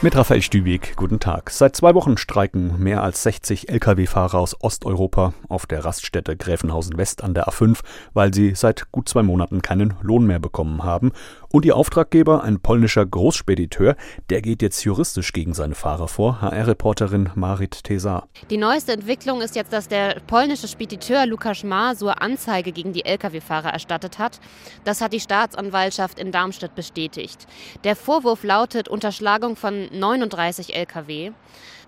Mit Raphael Stübig, guten Tag. Seit zwei Wochen streiken mehr als 60 Lkw-Fahrer aus Osteuropa auf der Raststätte Gräfenhausen West an der A5, weil sie seit gut zwei Monaten keinen Lohn mehr bekommen haben. Und ihr Auftraggeber, ein polnischer Großspediteur, der geht jetzt juristisch gegen seine Fahrer vor. HR-Reporterin Marit Tesar. Die neueste Entwicklung ist jetzt, dass der polnische Spediteur Lukas Masur Anzeige gegen die Lkw-Fahrer erstattet hat. Das hat die Staatsanwaltschaft in Darmstadt bestätigt. Der Vorwurf lautet Unterschlagung von 39 Lkw.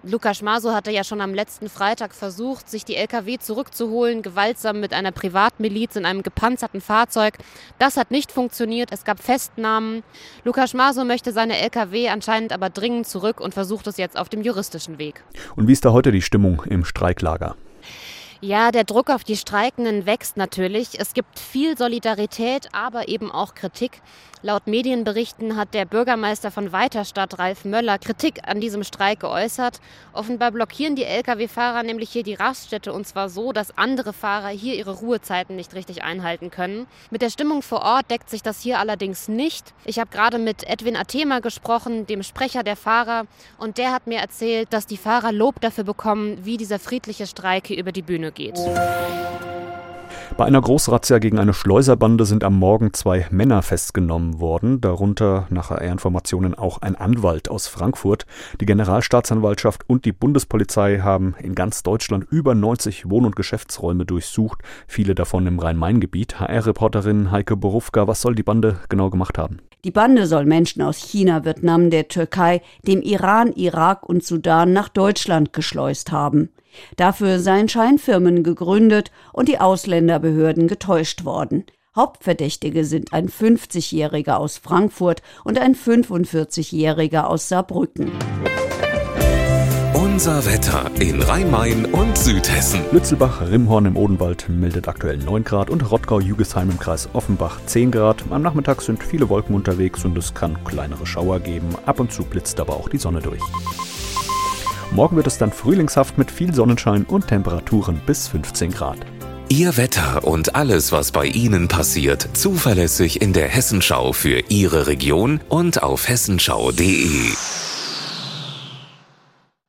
Lukas Maso hatte ja schon am letzten Freitag versucht, sich die Lkw zurückzuholen, gewaltsam mit einer Privatmiliz in einem gepanzerten Fahrzeug. Das hat nicht funktioniert. Es gab Festnahmen. Lukas Maso möchte seine Lkw anscheinend aber dringend zurück und versucht es jetzt auf dem juristischen Weg. Und wie ist da heute die Stimmung im Streiklager? Ja, der Druck auf die Streikenden wächst natürlich. Es gibt viel Solidarität, aber eben auch Kritik. Laut Medienberichten hat der Bürgermeister von Weiterstadt, Ralf Möller, Kritik an diesem Streik geäußert. Offenbar blockieren die Lkw-Fahrer nämlich hier die Raststätte und zwar so, dass andere Fahrer hier ihre Ruhezeiten nicht richtig einhalten können. Mit der Stimmung vor Ort deckt sich das hier allerdings nicht. Ich habe gerade mit Edwin Athema gesprochen, dem Sprecher der Fahrer, und der hat mir erzählt, dass die Fahrer Lob dafür bekommen, wie dieser friedliche Streik hier über die Bühne geht. Bei einer Großrazzia gegen eine Schleuserbande sind am Morgen zwei Männer festgenommen worden, darunter nach HR-Informationen auch ein Anwalt aus Frankfurt. Die Generalstaatsanwaltschaft und die Bundespolizei haben in ganz Deutschland über 90 Wohn- und Geschäftsräume durchsucht, viele davon im Rhein-Main-Gebiet. HR-Reporterin Heike Borufka, was soll die Bande genau gemacht haben? Die Bande soll Menschen aus China, Vietnam, der Türkei, dem Iran, Irak und Sudan nach Deutschland geschleust haben. Dafür seien Scheinfirmen gegründet und die Ausländerbehörden getäuscht worden. Hauptverdächtige sind ein 50-Jähriger aus Frankfurt und ein 45-Jähriger aus Saarbrücken. Unser Wetter in Rhein-Main und Südhessen. Lützelbach, Rimhorn im Odenwald meldet aktuell 9 Grad und Rottgau-Jügesheim im Kreis Offenbach 10 Grad. Am Nachmittag sind viele Wolken unterwegs und es kann kleinere Schauer geben. Ab und zu blitzt aber auch die Sonne durch. Morgen wird es dann frühlingshaft mit viel Sonnenschein und Temperaturen bis 15 Grad. Ihr Wetter und alles, was bei Ihnen passiert, zuverlässig in der Hessenschau für Ihre Region und auf hessenschau.de.